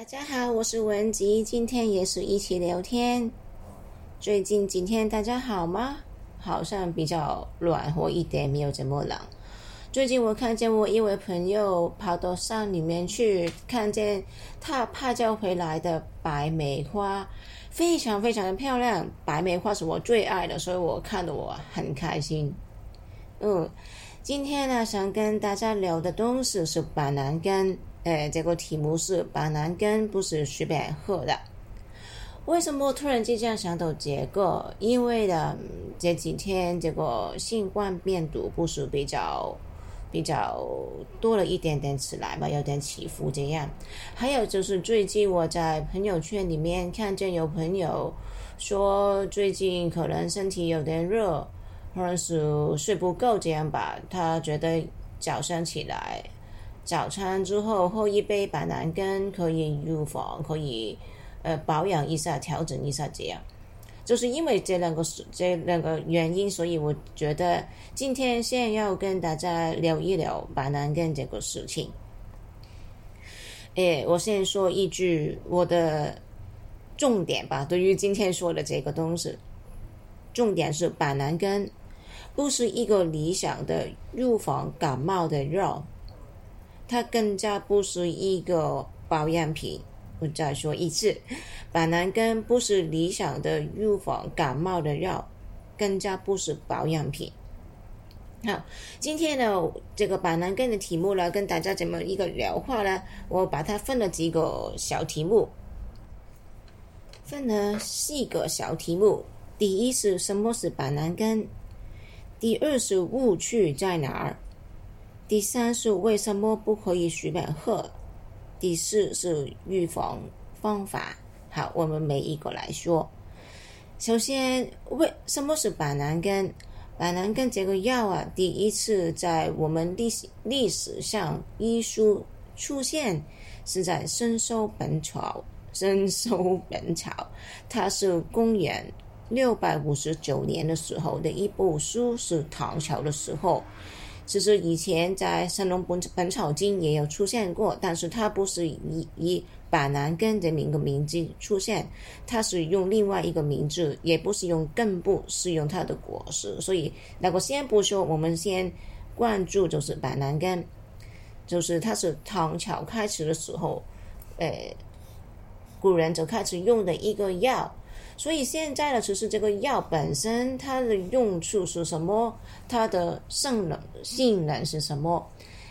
大家好，我是文吉，今天也是一起聊天。最近几天大家好吗？好像比较暖和一点，没有这么冷。最近我看见我一位朋友跑到山里面去，看见他拍照回来的白梅花，非常非常的漂亮。白梅花是我最爱的，所以我看得我很开心。嗯，今天呢，想跟大家聊的东西是板蓝根。哎，这个题目是板蓝根不是随便喝的。为什么突然之间想到这个？因为呢，这几天这个新冠病毒不是比较比较多了一点点起来嘛，有点起伏这样。还有就是最近我在朋友圈里面看见有朋友说，最近可能身体有点热，或者是睡不够这样吧，他觉得早上起来。早餐之后喝一杯板蓝根可以预防，可以呃保养一下，调整一下这样。就是因为这两个这两个原因，所以我觉得今天先要跟大家聊一聊板蓝根这个事情。诶，我先说一句我的重点吧，对于今天说的这个东西，重点是板蓝根不是一个理想的预防感冒的药。它更加不是一个保养品。我再说一次，板蓝根不是理想的预防感冒的药，更加不是保养品。好，今天呢，这个板蓝根的题目呢，跟大家怎么一个聊话呢？我把它分了几个小题目，分了四个小题目。第一是什么是板蓝根？第二是误区在哪儿？第三是为什么不可以随便喝？第四是预防方法。好，我们每一个来说。首先，为什么是板蓝根？板蓝根这个药啊，第一次在我们历史历史上医书出现是在《深收本草》。《深收本草》它是公元六百五十九年的时候的一部书，是唐朝的时候。其实以前在《神农本本草经》也有出现过，但是它不是以以板蓝根这么一个名字出现，它是用另外一个名字，也不是用根部，是用它的果实。所以那个先不说，我们先关注就是板蓝根，就是它是唐朝开始的时候，呃，古人就开始用的一个药。所以现在的，其实这个药本身它的用处是什么？它的性能性能是什么？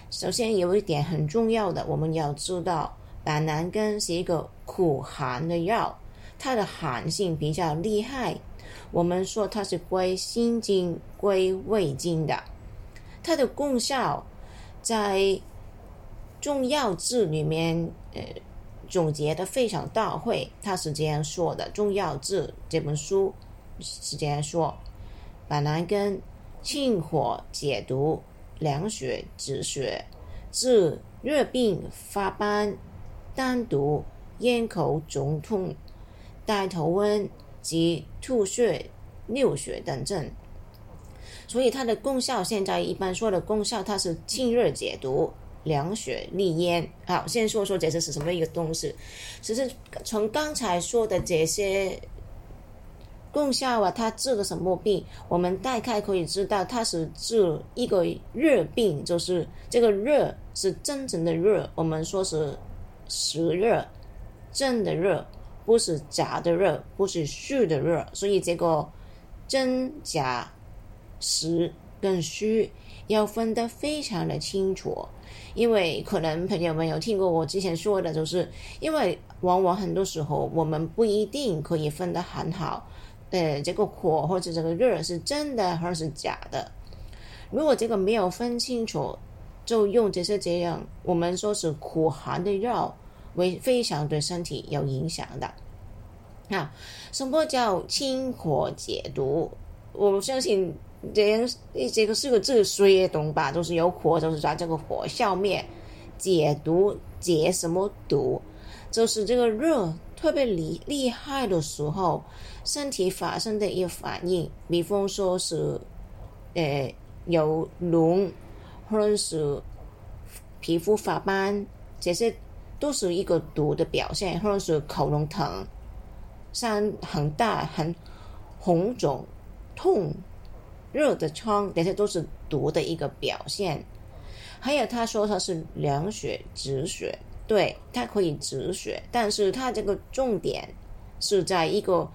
首先有一点很重要的，我们要知道，板蓝根是一个苦寒的药，它的寒性比较厉害。我们说它是归心经、归胃经的，它的功效在中药志里面，呃。总结的非常到位，他是这样说的：《中药志》这本书是这样说，板蓝根清火解毒、凉血止血、治热病发斑、丹毒、咽口肿痛、带头温及吐血、流血等症。所以它的功效，现在一般说的功效，它是清热解毒。凉血利咽。好，先说说这些是什么一个东西。其实从刚才说的这些功效啊，它治的什么病？我们大概可以知道，它是治一个热病，就是这个热是真正的热。我们说是实热，真的热，不是假的热，不是虚的热。所以这个真假实跟虚要分得非常的清楚。因为可能朋友们有听过我之前说的，就是因为往往很多时候我们不一定可以分得很好，呃，这个火或者这个热是真的还是假的。如果这个没有分清楚，就用这些这样我们说是苦寒的药，为非常对身体有影响的。啊，什么叫清火解毒？我相信。这样，这个是个字，谁也懂吧？就是有火，就是把这个火消灭、解毒、解什么毒？就是这个热特别厉厉害的时候，身体发生的一个反应，比方说是，呃，有脓，或者是皮肤发斑，这些都是一个毒的表现，或者是口咙疼、像很大、很红肿、痛、热的疮，这些都是毒的一个表现。还有他说他是凉血止血，对，它可以止血，但是它这个重点是在一个，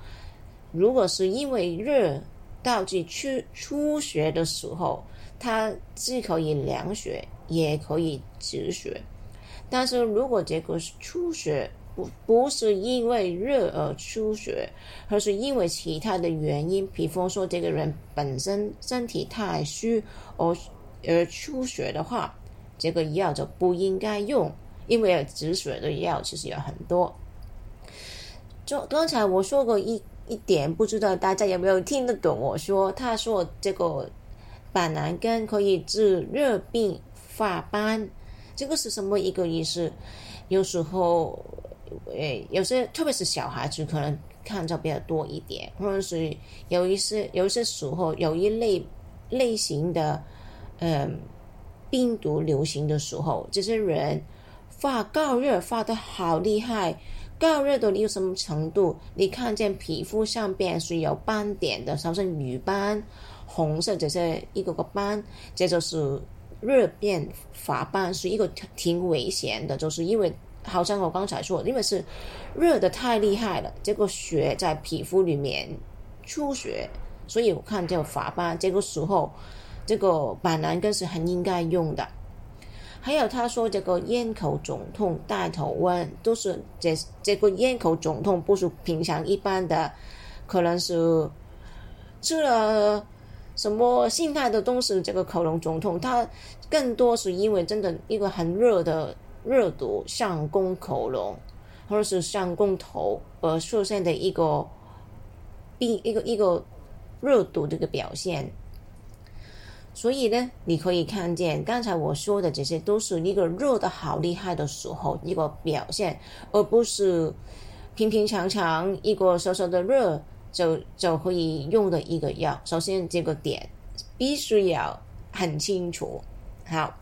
如果是因为热导致出出血的时候，它既可以凉血，也可以止血。但是如果这个出血不不是因为热而出血，而是因为其他的原因，比方说这个人本身身体太虚而而出血的话，这个药就不应该用，因为止血的药其实有很多。就刚才我说过一一点，不知道大家有没有听得懂？我说他说这个板蓝根可以治热病发斑，这个是什么一个意思？有时候，诶，有些特别是小孩子可能看着比较多一点，或者是有一些有一些时候有一类类型的，嗯。病毒流行的时候，这些人发高热发的好厉害，高热到你有什么程度？你看见皮肤上边是有斑点的，好像瘀斑、红色这些一个个斑，这就是热变发斑，是一个挺危险的。就是因为好像我刚才说，因为是热的太厉害了，这个血在皮肤里面出血，所以我看这个发斑，这个时候。这个板蓝根是很应该用的，还有他说这个咽口肿痛、带头瘟都是这这个咽口肿痛不是平常一般的，可能是吃了什么心态的东西，这个喉咙肿痛，它更多是因为真的一个很热的热毒上攻口咙，或者是上攻头而出现的一个病一个一个热毒的一个表现。所以呢，你可以看见刚才我说的这些都是一个热的好厉害的时候一个表现，而不是平平常常一个小小的热就就可以用的一个药。首先，这个点必须要很清楚。好，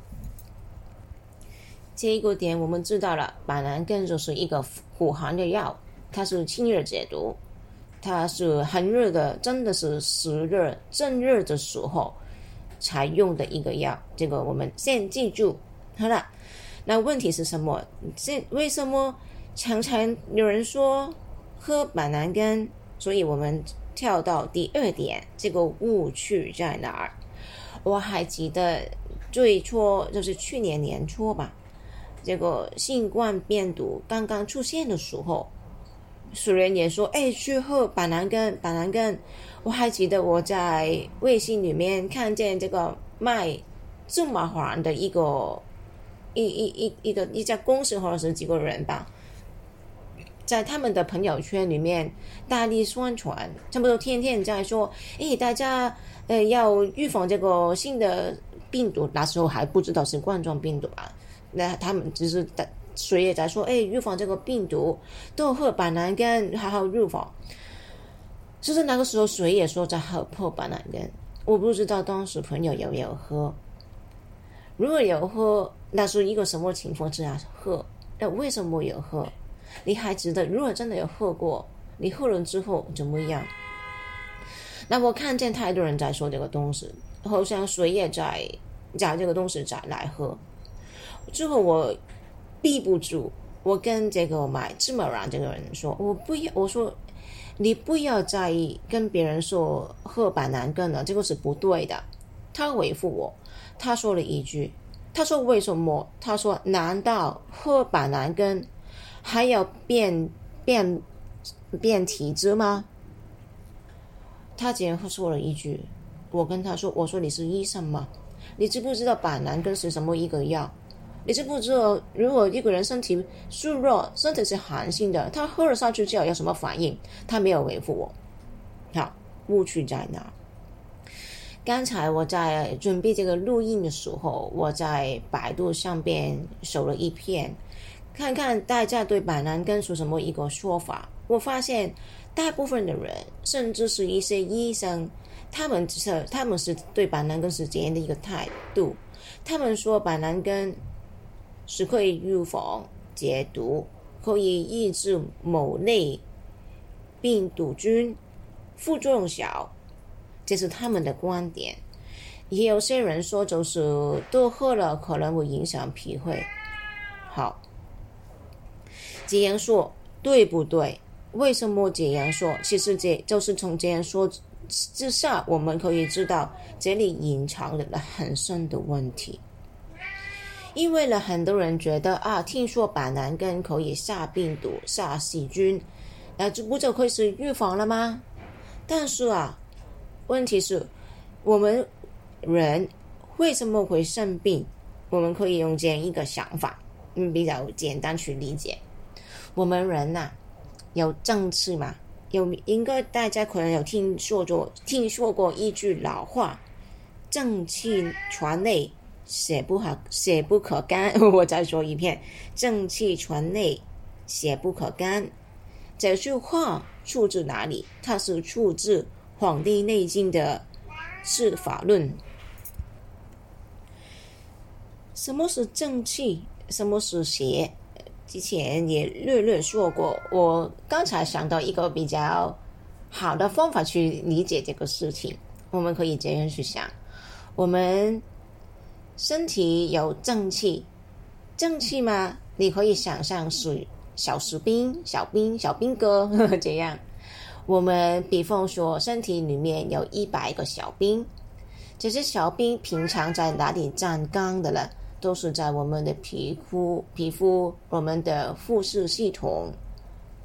这一个点我们知道了，板蓝根就是一个苦寒的药，它是清热解毒，它是寒热的，真的是湿热正热的时候。才用的一个药，这个我们先记住好了。那问题是什么？这为什么常常有人说喝板蓝根？所以我们跳到第二点，这个误区在哪儿？我还记得最初就是去年年初吧，这个新冠病毒刚刚出现的时候，有人也说：“哎，去喝板蓝根，板蓝根。”我还记得我在微信里面看见这个卖这么黄的一个一一一一个一家公司或者是几个人吧，在他们的朋友圈里面大力宣传，差不多天天在说：“哎，大家呃要预防这个新的病毒。”那时候还不知道是冠状病毒啊，那他们只是在谁也在说：“哎，预防这个病毒，都喝板蓝根，好好预防。”就是那个时候，谁也说在喝破板蓝根，我不知道当时朋友有没有喝。如果有喝，那是一个什么情况之下喝？那为什么有喝？你还记得？如果真的有喝过，你喝了之后怎么样？那我看见太多人在说这个东西，好像谁也在讲这个东西在来喝。之后我避不住，我跟这个买芝麻软这个人说，我不要，我说。你不要在意跟别人说喝板蓝根了，这个是不对的。他回复我，他说了一句：“他说为什么？他说难道喝板蓝根还要变变变体质吗？”他竟然说了一句：“我跟他说，我说你是医生吗？你知不知道板蓝根是什么一个药？”你知不知道，如果一个人身体虚弱，身体是寒性的，他喝了上去之后有什么反应？他没有回复我。好，误区在哪？刚才我在准备这个录音的时候，我在百度上边搜了一篇，看看大家对板蓝根是什么一个说法。我发现大部分的人，甚至是一些医生，他们是他们是对板蓝根是怎样的一个态度。他们说板蓝根。是可以预防解毒，可以抑制某类病毒菌，副作用小，这是他们的观点。也有些人说，就是多喝了可能会影响脾胃。好，这样说对不对？为什么这样说？其实这就是从这样说之下，我们可以知道这里隐藏了很深的问题。因为呢，很多人觉得啊，听说板蓝根可以杀病毒、杀细菌，那这不就可以是预防了吗？但是啊，问题是，我们人为什么会生病？我们可以用这样一个想法，嗯，比较简单去理解。我们人呐。有正气嘛？有应该大家可能有听说过，听说过一句老话：“正气传内，血不可血不可干。”我再说一遍：“正气存内，血不可干。”这句话出自哪里？它是出自《黄帝内经》的《治法论》。什么是正气？什么是邪？之前也略略说过，我刚才想到一个比较好的方法去理解这个事情。我们可以这样去想：我们身体有正气，正气吗？你可以想象是小士兵、小兵、小兵哥 这样。我们比方说，身体里面有一百个小兵，这些小兵平常在哪里站岗的了？都是在我们的皮肤、皮肤、我们的复视系统，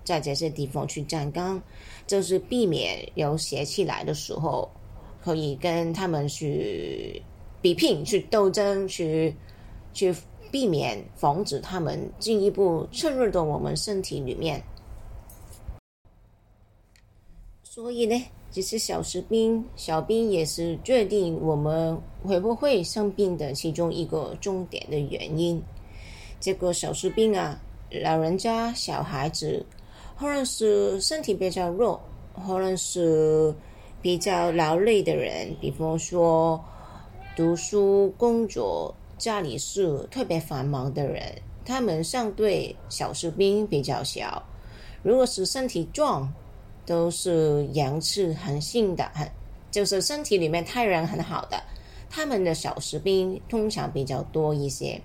在这些地方去站岗，就是避免有邪气来的时候，可以跟他们去比拼、去斗争、去去避免、防止他们进一步渗入到我们身体里面。所以呢？其实小士兵、小兵也是决定我们会不会生病的其中一个重点的原因。这个小士兵啊，老人家、小孩子，或者是身体比较弱，或者是比较劳累的人，比方说读书、工作、家里事特别繁忙的人，他们相对小士兵比较小。如果是身体壮，都是阳气很性的，很就是身体里面太阳很好的，他们的小士兵通常比较多一些。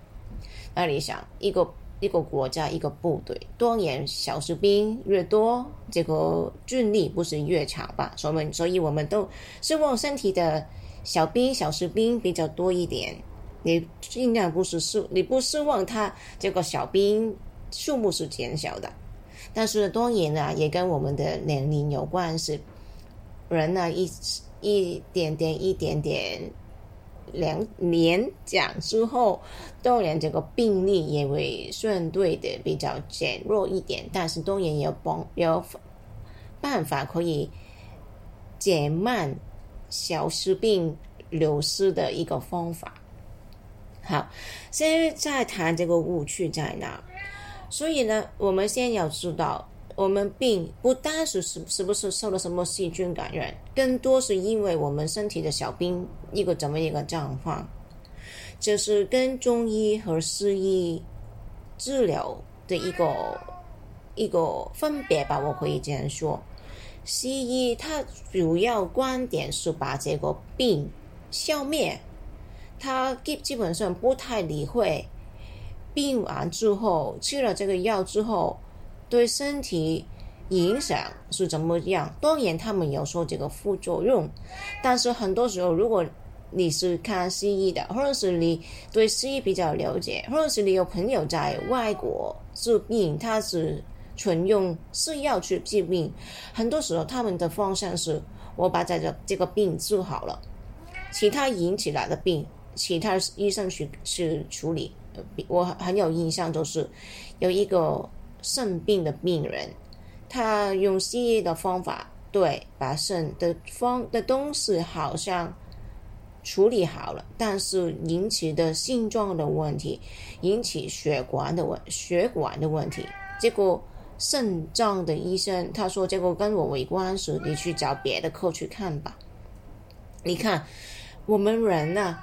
那你想，一个一个国家一个部队，多年小士兵越多，这个军力不是越强吧？所以，所以我们都希望身体的小兵、小士兵比较多一点。你尽量不是希，你不希望他这个小兵数目是减少的。但是当然呢，也跟我们的年龄有关系。人呢，一一点点、一点点两年长之后，当然这个病例也会相对的比较减弱一点。但是当然有帮有办法可以减慢小失病流失的一个方法。好，现在谈这个误区在哪？所以呢，我们先要知道，我们病不单是是是不是受了什么细菌感染，更多是因为我们身体的小病一个怎么一个状况，这是跟中医和西医治疗的一个一个分别吧。我可以这样说，西医它主要观点是把这个病消灭，它基基本上不太理会。病完之后，吃了这个药之后，对身体影响是怎么样？当然，他们有说这个副作用，但是很多时候，如果你是看西医的，或者是你对西医比较了解，或者是你有朋友在外国治病，他是纯用西药去治病，很多时候他们的方向是：我把这个这个病治好了，其他引起来的病，其他医生去去处理。我很有印象，就是有一个肾病的病人，他用西医的方法，对，把肾的方的东西好像处理好了，但是引起的性状的问题，引起血管的问血管的问题，结果肾脏的医生他说这个跟我没关系，你去找别的科去看吧。你看我们人呢？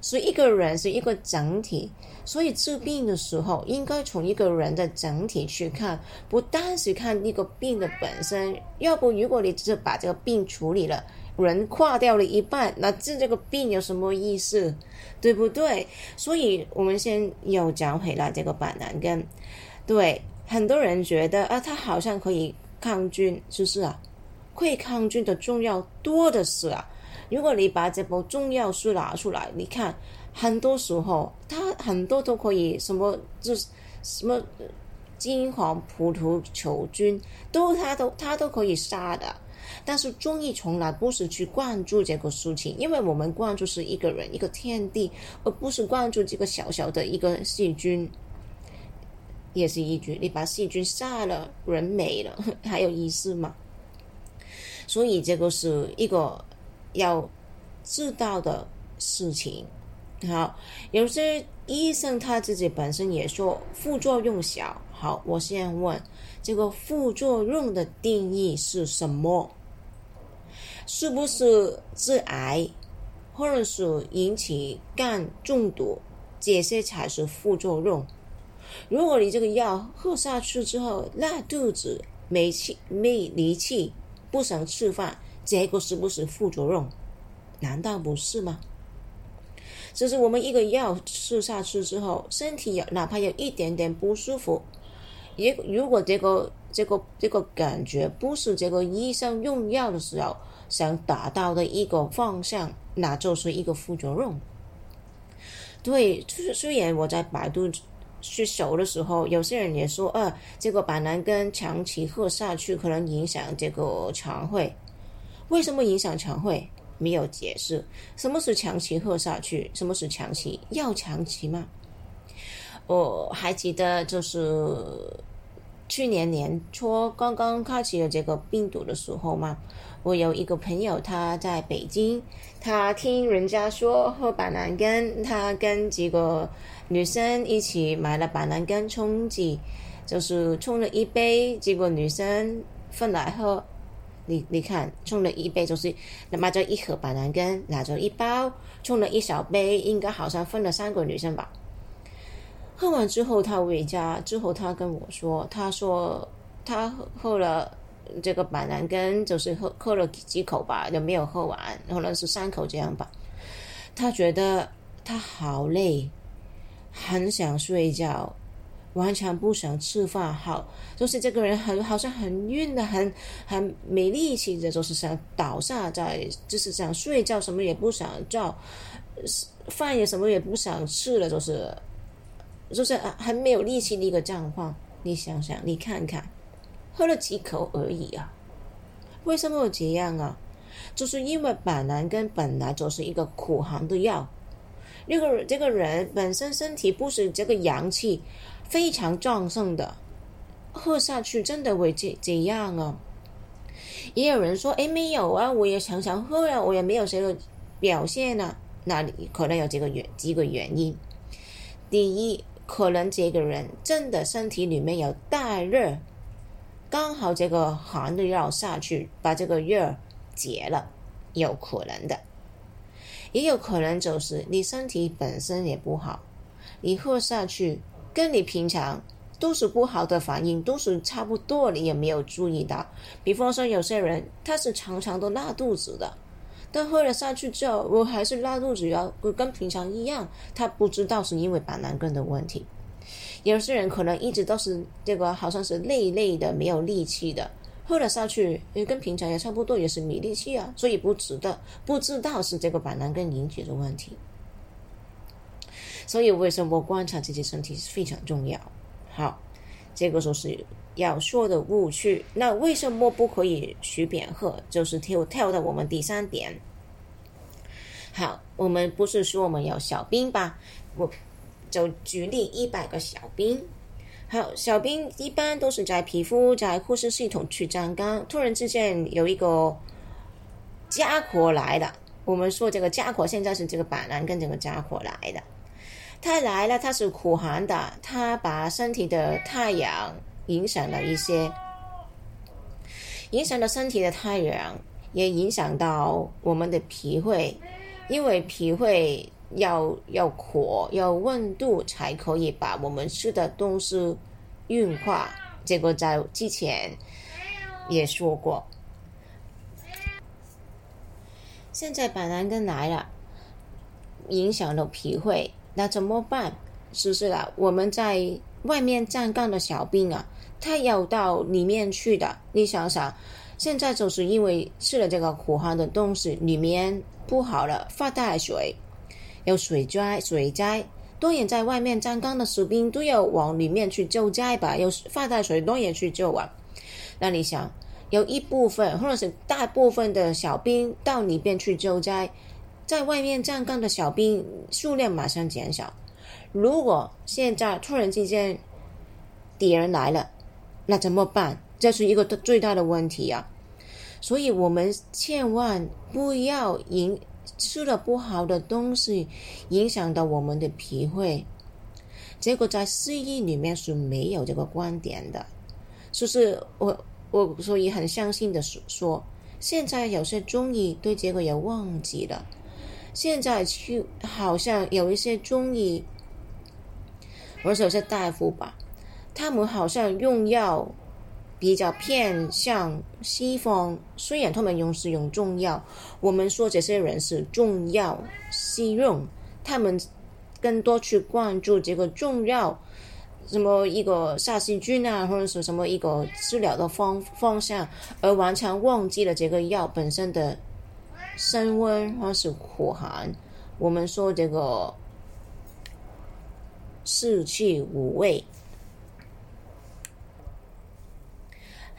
是一个人是一个整体，所以治病的时候应该从一个人的整体去看，不单是看一个病的本身。要不，如果你只是把这个病处理了，人垮掉了一半，那治这个病有什么意思？对不对？所以我们先又讲回来这个板蓝根。对，很多人觉得啊，它好像可以抗菌，是不是啊？可以抗菌的中药多的是啊。如果你把这部中药书拿出来，你看，很多时候它很多都可以什么，就是什么金黄葡萄球菌，都它都它都可以杀的。但是中医从来不是去关注这个事情，因为我们关注是一个人一个天地，而不是关注这个小小的一个细菌。也是一句，你把细菌杀了，人没了，还有意思吗？所以这个是一个。要知道的事情，好，有些医生他自己本身也说副作用小。好，我先问这个副作用的定义是什么？是不是致癌，或者是引起肝中毒，这些才是副作用？如果你这个药喝下去之后拉肚子、没气、没力气、不想吃饭。这个是不是副作用？难道不是吗？就是我们一个药吃下去之后，身体有哪怕有一点点不舒服，也如果这个这个这个感觉不是这个医生用药的时候想达到的一个方向，那就是一个副作用。对，就是虽然我在百度去搜的时候，有些人也说，呃，这个板蓝根长期喝下去可能影响这个肠胃。为什么影响肠胃？没有解释。什么是长期喝下去？什么是长期？要长期吗？我还记得，就是去年年初刚刚开启了这个病毒的时候嘛，我有一个朋友他在北京，他听人家说喝板蓝根，他跟几个女生一起买了板蓝根冲剂，就是冲了一杯，结果女生分来喝。你你看，冲了一杯就是买着一盒板蓝根，拿着一包，冲了一小杯，应该好像分了三个女生吧。喝完之后，他回家之后，他跟我说，他说他喝了这个板蓝根，就是喝喝了几口吧，就没有喝完，可能是三口这样吧。他觉得他好累，很想睡觉。完全不想吃饭，好，就是这个人很好像很晕的，很很没力气的，就是想倒下在，就是想睡觉，什么也不想做，饭也什么也不想吃了，就是，就是很没有力气的一个状况。你想想，你看看，喝了几口而已啊，为什么这样啊？就是因为板蓝根本来就是一个苦寒的药，那个这个人本身身体不是这个阳气。非常壮盛的，喝下去真的会这这样啊？也有人说：“哎，没有啊，我也常常喝啊，我也没有这个表现啊。”那可能有这个原几个原因。第一，可能这个人真的身体里面有大热，刚好这个寒的药下去把这个热解了，有可能的。也有可能就是你身体本身也不好，你喝下去。跟你平常都是不好的反应，都是差不多，你也没有注意到？比方说，有些人他是常常都拉肚子的，但喝了下去之后，我还是拉肚子，要跟平常一样，他不知道是因为板蓝根的问题。有些人可能一直都是这个，好像是累累的，没有力气的，喝了下去，跟平常也差不多，也是没力气啊，所以不值得，不知道是这个板蓝根引起的问题。所以，为什么观察自己身体是非常重要？好，这个就是要说的误区。那为什么不可以随便喝？就是跳跳到我们第三点。好，我们不是说我们有小兵吧？我就举例一百个小兵。好，小兵一般都是在皮肤在呼吸系统去站岗，突然之间有一个家伙来了。我们说这个家伙现在是这个板蓝根这个家伙来的。他来了，他是苦寒的，他把身体的太阳影响了一些，影响了身体的太阳，也影响到我们的脾胃，因为脾胃要要火要温度才可以把我们吃的东西运化。这个在之前也说过。现在板蓝根来了，影响了脾胃，那怎么办？是不是啊？我们在外面站岗的小兵啊，他要到里面去的。你想想，现在就是因为吃了这个苦寒的东西，里面不好了，发大水，有水灾，水灾。多人，在外面站岗的士兵都要往里面去救灾吧，有发大水，多人去救啊。那你想？有一部分或者是大部分的小兵到里边去救灾，在外面站岗的小兵数量马上减少。如果现在突然之间敌人来了，那怎么办？这是一个最大的问题啊！所以我们千万不要影吃了不好的东西，影响到我们的脾胃。结果在西医里面是没有这个观点的，就是我。我所以很相信的说说，现在有些中医对这个也忘记了。现在去好像有一些中医，或者有些大夫吧，他们好像用药比较偏向西方。虽然他们用是用中药，我们说这些人是中药西用，他们更多去关注这个中药。什么一个杀细菌啊，或者是什么一个治疗的方方向，而完全忘记了这个药本身的升温或是苦寒。我们说这个四气五味，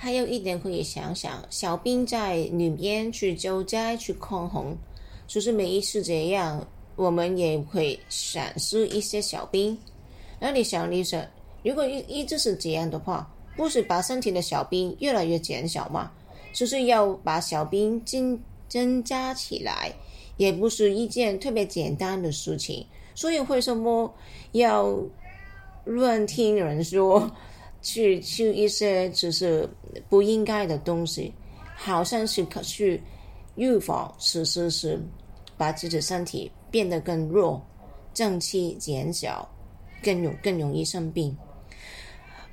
还有一点可以想想，小兵在里面去救灾去抗洪，就是每一次这样，我们也会闪失一些小兵。那你想，你想，如果一一直是这样的话，不是把身体的小兵越来越减小吗？就是要把小兵增增加起来，也不是一件特别简单的事情。所以为什么要乱听人说，去吃一些只是不应该的东西，好像是去预防，其实是把自己身体变得更弱，正气减小。更容更容易生病。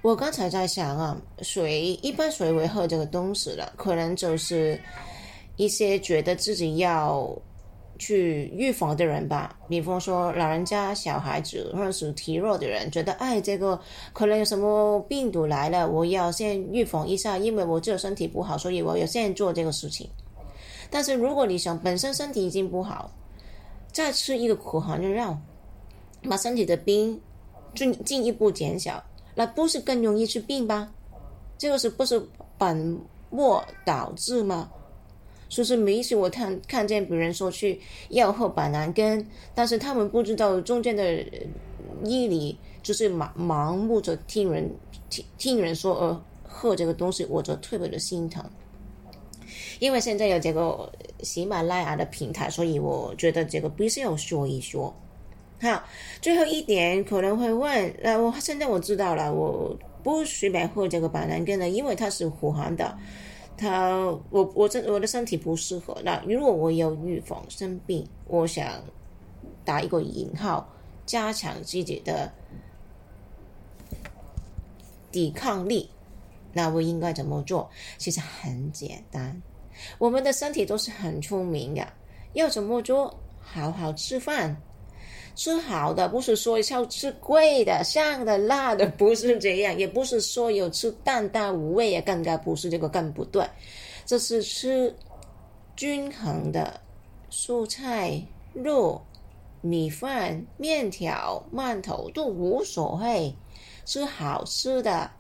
我刚才在想啊，谁一般谁会喝这个东西了？可能就是一些觉得自己要去预防的人吧，比方说老人家、小孩子或者是体弱的人，觉得哎，这个可能有什么病毒来了，我要先预防一下，因为我这个身体不好，所以我要先做这个事情。但是如果你想本身身体已经不好，再吃一个苦寒的药，把身体的病。进进一步减小，那不是更容易治病吗？这个是不是本末倒置吗？说是没事，我看看见别人说去要喝板蓝根，但是他们不知道中间的医理，就是盲盲目着听人听听人说呃喝这个东西，我就特别的心疼。因为现在有这个喜马拉雅的平台，所以我觉得这个必须要说一说。好，最后一点可能会问，那我现在我知道了，我不随便喝这个板蓝根的，因为它是苦寒的，他我我这我的身体不适合。那如果我有预防生病，我想打一个引号，加强自己的抵抗力，那我应该怎么做？其实很简单，我们的身体都是很聪明的，要怎么做？好好吃饭。吃好的不是说要吃贵的、香的、辣的，不是这样，也不是说有吃淡淡无味，也更加不是这个更不对。这是吃均衡的蔬菜、肉、米饭、面条、馒头都无所谓，吃好吃的，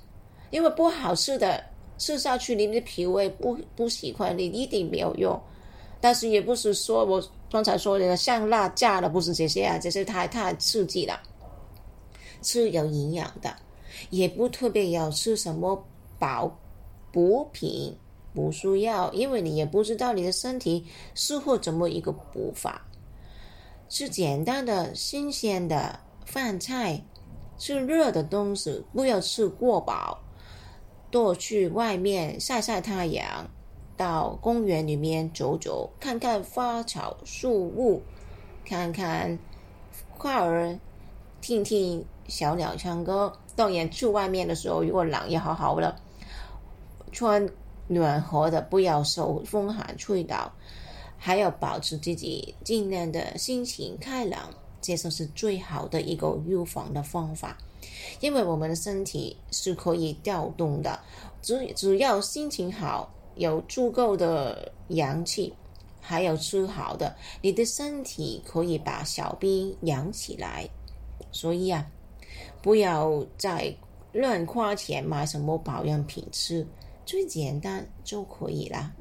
因为不好吃的吃下去，你的脾胃不不喜欢，你一定没有用。但是也不是说我。刚才说的像辣架的不是这些啊，这些太太刺激了。吃有营养的，也不特别要吃什么保补品，不需要，因为你也不知道你的身体适合怎么一个补法。吃简单的、新鲜的饭菜，吃热的东西，不要吃过饱，多去外面晒晒太阳。到公园里面走走，看看花草树木，看看花儿听听小鸟唱歌。当然，去外面的时候，如果冷也好好了，穿暖和的，不要受风寒吹倒，还要保持自己尽量的心情开朗，这就是最好的一个预防的方法。因为我们的身体是可以调动的，只只要心情好，有足够的阳气，还有吃好的，你的身体可以把小兵养起来。所以啊，不要再乱花钱买什么保养品吃，最简单就可以了。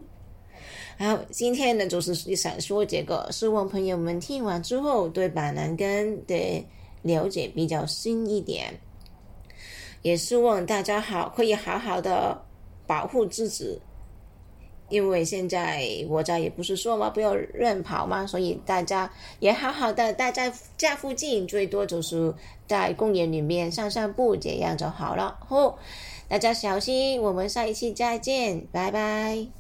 好，今天呢就是想说这个，希望朋友们听完之后对板蓝根的了解比较深一点。也希望大家好，可以好好的保护自己，因为现在国家也不是说嘛，不要乱跑嘛，所以大家也好好的待在家附近，最多就是在公园里面散散步，这样就好了。哦，大家小心，我们下一期再见，拜拜。